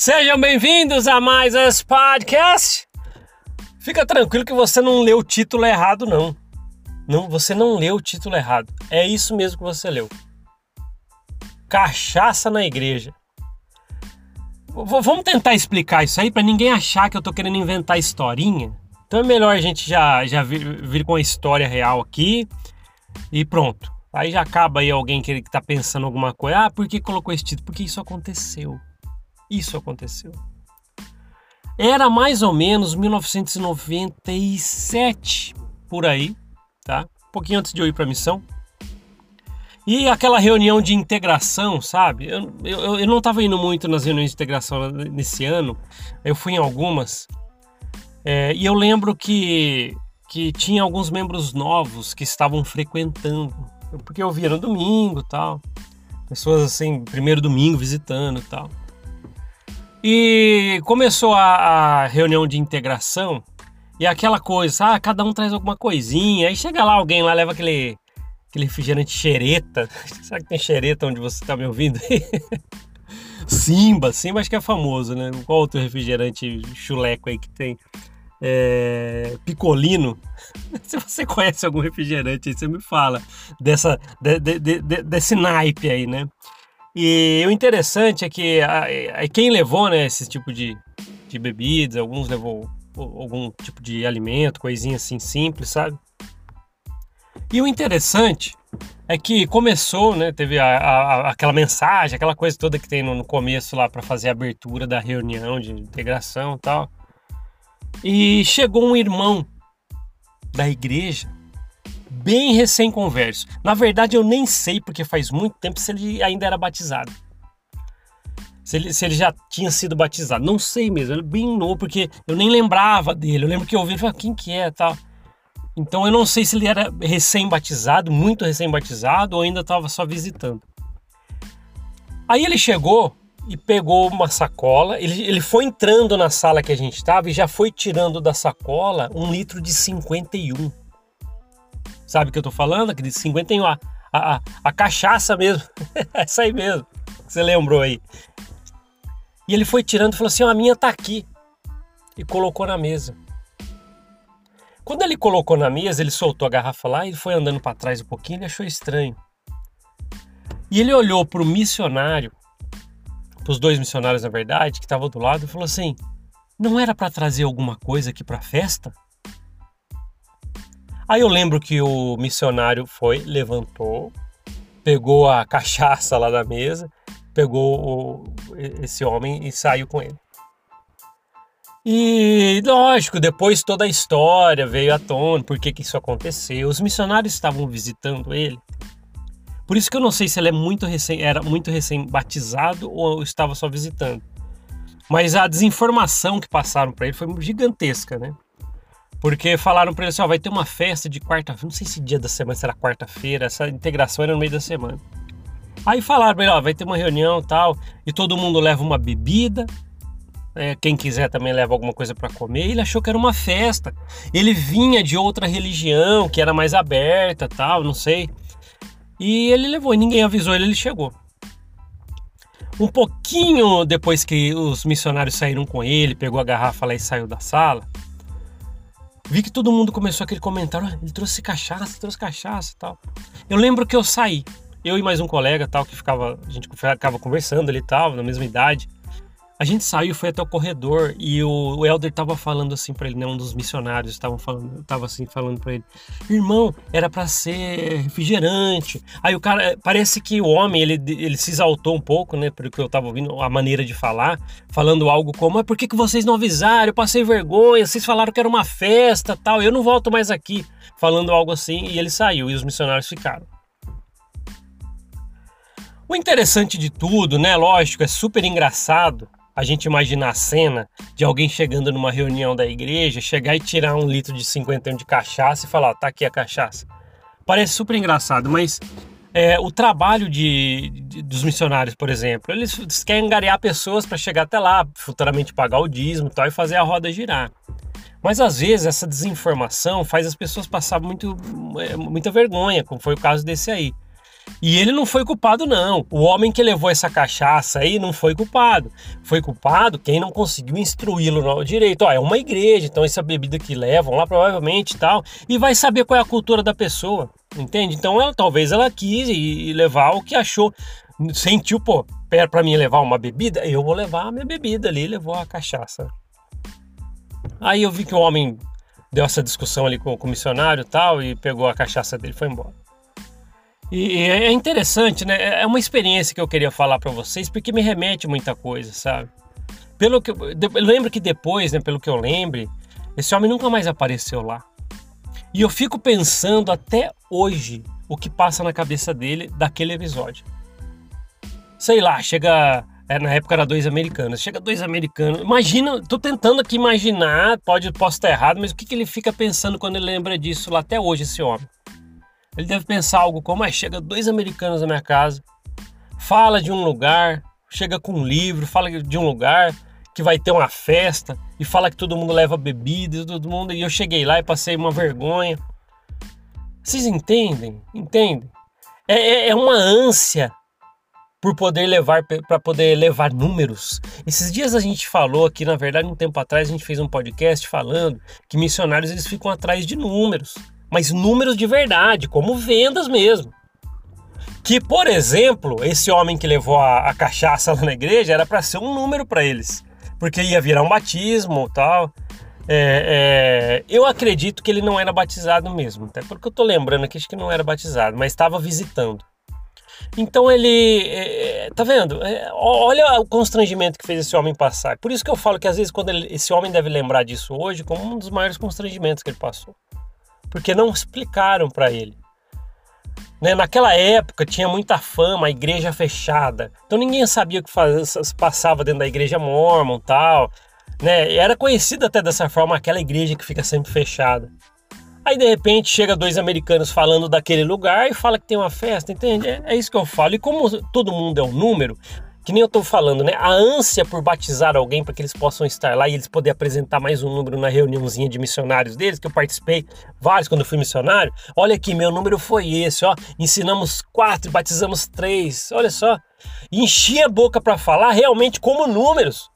Sejam bem-vindos a mais esse podcast. Fica tranquilo que você não leu o título errado, não. Não, você não leu o título errado. É isso mesmo que você leu. Cachaça na igreja. V vamos tentar explicar isso aí para ninguém achar que eu tô querendo inventar historinha. Então é melhor a gente já, já vir, vir com a história real aqui e pronto. Aí já acaba aí alguém que, que tá pensando alguma coisa. Ah, por que colocou esse título? Porque isso aconteceu. Isso aconteceu. Era mais ou menos 1997, por aí, tá? Um pouquinho antes de eu ir para a missão. E aquela reunião de integração, sabe? Eu, eu, eu não estava indo muito nas reuniões de integração nesse ano, eu fui em algumas. É, e eu lembro que, que tinha alguns membros novos que estavam frequentando, porque eu via no domingo tal. Pessoas assim, primeiro domingo visitando tal. E começou a, a, reunião de integração e aquela coisa, ah, cada um traz alguma coisinha. Aí chega lá alguém lá, leva aquele, aquele refrigerante xereta. Será que tem xereta onde você está me ouvindo? Simba, Simba acho que é famoso, né? Qual outro refrigerante chuleco aí que tem? É, picolino. Se você conhece algum refrigerante aí, você me fala dessa, de, de, de, desse naipe aí, né? E o interessante é que a, a, quem levou né, esse tipo de, de bebidas, alguns levou algum tipo de alimento, coisinha assim simples, sabe? E o interessante é que começou, né? Teve a, a, aquela mensagem, aquela coisa toda que tem no, no começo lá para fazer a abertura da reunião de integração e tal. E chegou um irmão da igreja bem recém-converso. Na verdade, eu nem sei, porque faz muito tempo, se ele ainda era batizado. Se ele, se ele já tinha sido batizado. Não sei mesmo, ele é bem novo, porque eu nem lembrava dele. Eu lembro que eu ouvi e falei, ah, quem que é tal. Então eu não sei se ele era recém-batizado, muito recém-batizado, ou ainda estava só visitando. Aí ele chegou e pegou uma sacola. Ele, ele foi entrando na sala que a gente estava e já foi tirando da sacola um litro de 51. Sabe o que eu tô falando? Aquele 51, a, a, a cachaça mesmo. Essa aí mesmo. Que você lembrou aí. E ele foi tirando e falou assim: a minha tá aqui. E colocou na mesa. Quando ele colocou na mesa, ele soltou a garrafa lá e foi andando para trás um pouquinho e achou estranho. E ele olhou para o missionário, para os dois missionários, na verdade, que estavam do lado, e falou assim: Não era para trazer alguma coisa aqui para a festa? Aí eu lembro que o missionário foi, levantou, pegou a cachaça lá da mesa, pegou o, esse homem e saiu com ele. E lógico, depois toda a história veio à tona, por que, que isso aconteceu. Os missionários estavam visitando ele. Por isso que eu não sei se ele é muito recém, era muito recém batizado ou estava só visitando. Mas a desinformação que passaram para ele foi gigantesca, né? Porque falaram para ele assim: ó, vai ter uma festa de quarta-feira, não sei se dia da semana será quarta-feira, essa integração era no meio da semana. Aí falaram pra ele: ó, vai ter uma reunião tal, e todo mundo leva uma bebida, é, quem quiser também leva alguma coisa para comer. Ele achou que era uma festa. Ele vinha de outra religião, que era mais aberta tal, não sei. E ele levou, e ninguém avisou ele, ele chegou. Um pouquinho depois que os missionários saíram com ele, pegou a garrafa lá e saiu da sala, Vi que todo mundo começou aquele comentário, ah, ele trouxe cachaça, trouxe cachaça tal. Eu lembro que eu saí, eu e mais um colega tal, que ficava, a gente ficava conversando ali e tal, na mesma idade. A gente saiu, foi até o corredor e o, o Elder tava falando assim para ele, né? Um dos missionários estavam falando, tava assim falando para ele, irmão, era para ser refrigerante. Aí o cara, parece que o homem ele, ele se exaltou um pouco, né? Porque eu tava ouvindo a maneira de falar, falando algo como, mas por que, que vocês não avisaram? Eu passei vergonha, vocês falaram que era uma festa, tal. Eu não volto mais aqui, falando algo assim. E ele saiu e os missionários ficaram. O interessante de tudo, né? Lógico, é super engraçado a gente imaginar a cena de alguém chegando numa reunião da igreja, chegar e tirar um litro de 51 de cachaça e falar, tá aqui a cachaça. Parece super engraçado, mas é, o trabalho de, de, dos missionários, por exemplo, eles, eles querem angariar pessoas para chegar até lá, futuramente pagar o dízimo e tal, e fazer a roda girar. Mas às vezes essa desinformação faz as pessoas passar muito, é, muita vergonha, como foi o caso desse aí. E ele não foi culpado, não. O homem que levou essa cachaça aí não foi culpado. Foi culpado quem não conseguiu instruí-lo no direito. Ó, é uma igreja, então essa bebida que levam lá provavelmente tal. E vai saber qual é a cultura da pessoa. Entende? Então ela talvez ela quis e, levar o que achou. Sentiu, pô, para mim levar uma bebida, eu vou levar a minha bebida ali, levou a cachaça. Aí eu vi que o homem deu essa discussão ali com o missionário e tal, e pegou a cachaça dele e foi embora. E, e é interessante, né? É uma experiência que eu queria falar para vocês, porque me remete muita coisa, sabe? Pelo que eu, eu lembro que depois, né, pelo que eu lembre, esse homem nunca mais apareceu lá. E eu fico pensando até hoje o que passa na cabeça dele daquele episódio. Sei lá, chega é, na época era dois americanos. Chega dois americanos. Imagina, tô tentando aqui imaginar, pode, posso estar errado, mas o que, que ele fica pensando quando ele lembra disso lá até hoje, esse homem? Ele deve pensar algo como: ah, chega dois americanos na minha casa, fala de um lugar, chega com um livro, fala de um lugar que vai ter uma festa e fala que todo mundo leva bebidas, todo mundo. E eu cheguei lá e passei uma vergonha. Vocês entendem? Entendem? É, é, é uma ânsia por poder levar para poder levar números. Esses dias a gente falou aqui, na verdade, um tempo atrás a gente fez um podcast falando que missionários eles ficam atrás de números, mas números de verdade, como vendas mesmo. Que, por exemplo, esse homem que levou a, a cachaça lá na igreja era para ser um número para eles, porque ia virar um batismo, tal. É, é, eu acredito que ele não era batizado mesmo, até porque eu tô lembrando aqui acho que não era batizado, mas estava visitando. Então ele. É, é, tá vendo? É, olha o constrangimento que fez esse homem passar. Por isso que eu falo que às vezes quando ele, esse homem deve lembrar disso hoje como um dos maiores constrangimentos que ele passou. Porque não explicaram para ele. Né? Naquela época tinha muita fama, a igreja fechada. Então ninguém sabia o que faz, passava dentro da igreja mormon tal. Né? Era conhecida até dessa forma aquela igreja que fica sempre fechada. Aí de repente chega dois americanos falando daquele lugar e fala que tem uma festa, entende? É, é isso que eu falo. E como todo mundo é um número, que nem eu tô falando, né? A ânsia por batizar alguém para que eles possam estar lá e eles poderem apresentar mais um número na reuniãozinha de missionários deles, que eu participei vários quando eu fui missionário. Olha aqui, meu número foi esse, ó. Ensinamos quatro, batizamos três, olha só. Enchi a boca para falar realmente como números.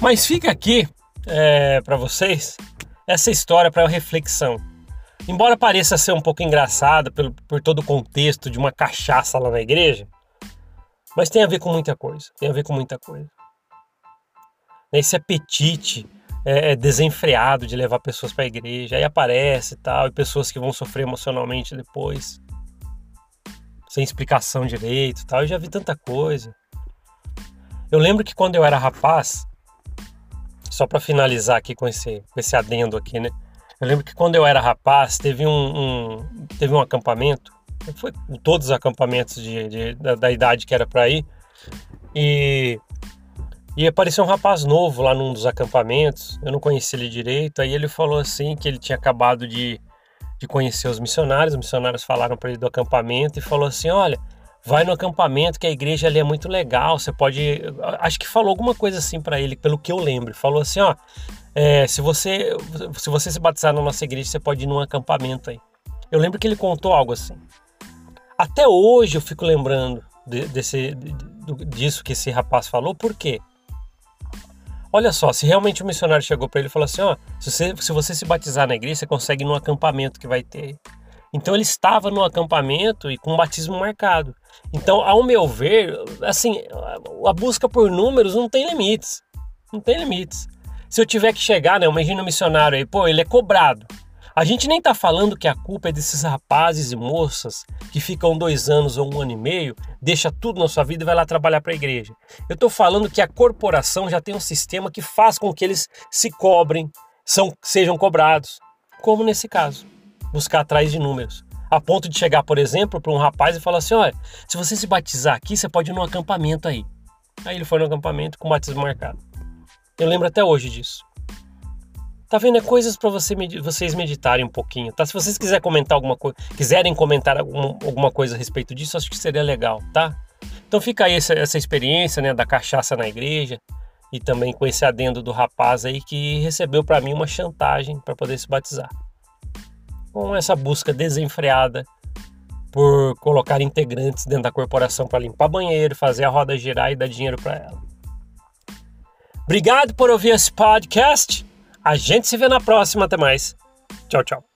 Mas fica aqui é, para vocês essa história para reflexão. Embora pareça ser um pouco engraçada pelo, por todo o contexto de uma cachaça lá na igreja, mas tem a ver com muita coisa. Tem a ver com muita coisa. Esse apetite é, é desenfreado de levar pessoas para a igreja, aí aparece e tal, e pessoas que vão sofrer emocionalmente depois, sem explicação direito e tal. Eu já vi tanta coisa. Eu lembro que quando eu era rapaz, só para finalizar aqui com esse, com esse adendo aqui, né? Eu lembro que quando eu era rapaz, teve um, um teve um acampamento, foi todos os acampamentos de, de da, da, idade que era para ir, e, e apareceu um rapaz novo lá num dos acampamentos, eu não conheci ele direito, aí ele falou assim que ele tinha acabado de, de conhecer os missionários, os missionários falaram para ele do acampamento e falou assim, olha, vai no acampamento que a igreja ali é muito legal, você pode, acho que falou alguma coisa assim para ele, pelo que eu lembro, falou assim, ó, é, se você se você se batizar na nossa igreja, você pode ir num acampamento aí. Eu lembro que ele contou algo assim. Até hoje eu fico lembrando de, desse, de, disso que esse rapaz falou, por quê? Olha só, se realmente o missionário chegou para ele e falou assim, ó, se você, se você se batizar na igreja, você consegue ir num acampamento que vai ter. Então ele estava no acampamento e com o batismo marcado. Então, ao meu ver, assim, a busca por números não tem limites. Não tem limites. Se eu tiver que chegar, né, imagina um missionário aí, pô, ele é cobrado. A gente nem tá falando que a culpa é desses rapazes e moças que ficam dois anos ou um ano e meio, deixa tudo na sua vida e vai lá trabalhar para a igreja. Eu tô falando que a corporação já tem um sistema que faz com que eles se cobrem, são, sejam cobrados, como nesse caso buscar atrás de números. A ponto de chegar, por exemplo, para um rapaz e falar assim: olha, se você se batizar aqui, você pode ir num acampamento aí. Aí ele foi no acampamento com batismo marcado. Eu lembro até hoje disso. Tá vendo? É coisas para você med vocês meditarem um pouquinho, tá? Se vocês quiserem comentar alguma coisa, quiserem comentar algum, alguma coisa a respeito disso, acho que seria legal, tá? Então fica aí essa, essa experiência, né, da cachaça na igreja e também com esse adendo do rapaz aí que recebeu para mim uma chantagem para poder se batizar. Com essa busca desenfreada por colocar integrantes dentro da corporação para limpar banheiro, fazer a roda girar e dar dinheiro para ela. Obrigado por ouvir esse podcast. A gente se vê na próxima. Até mais. Tchau, tchau.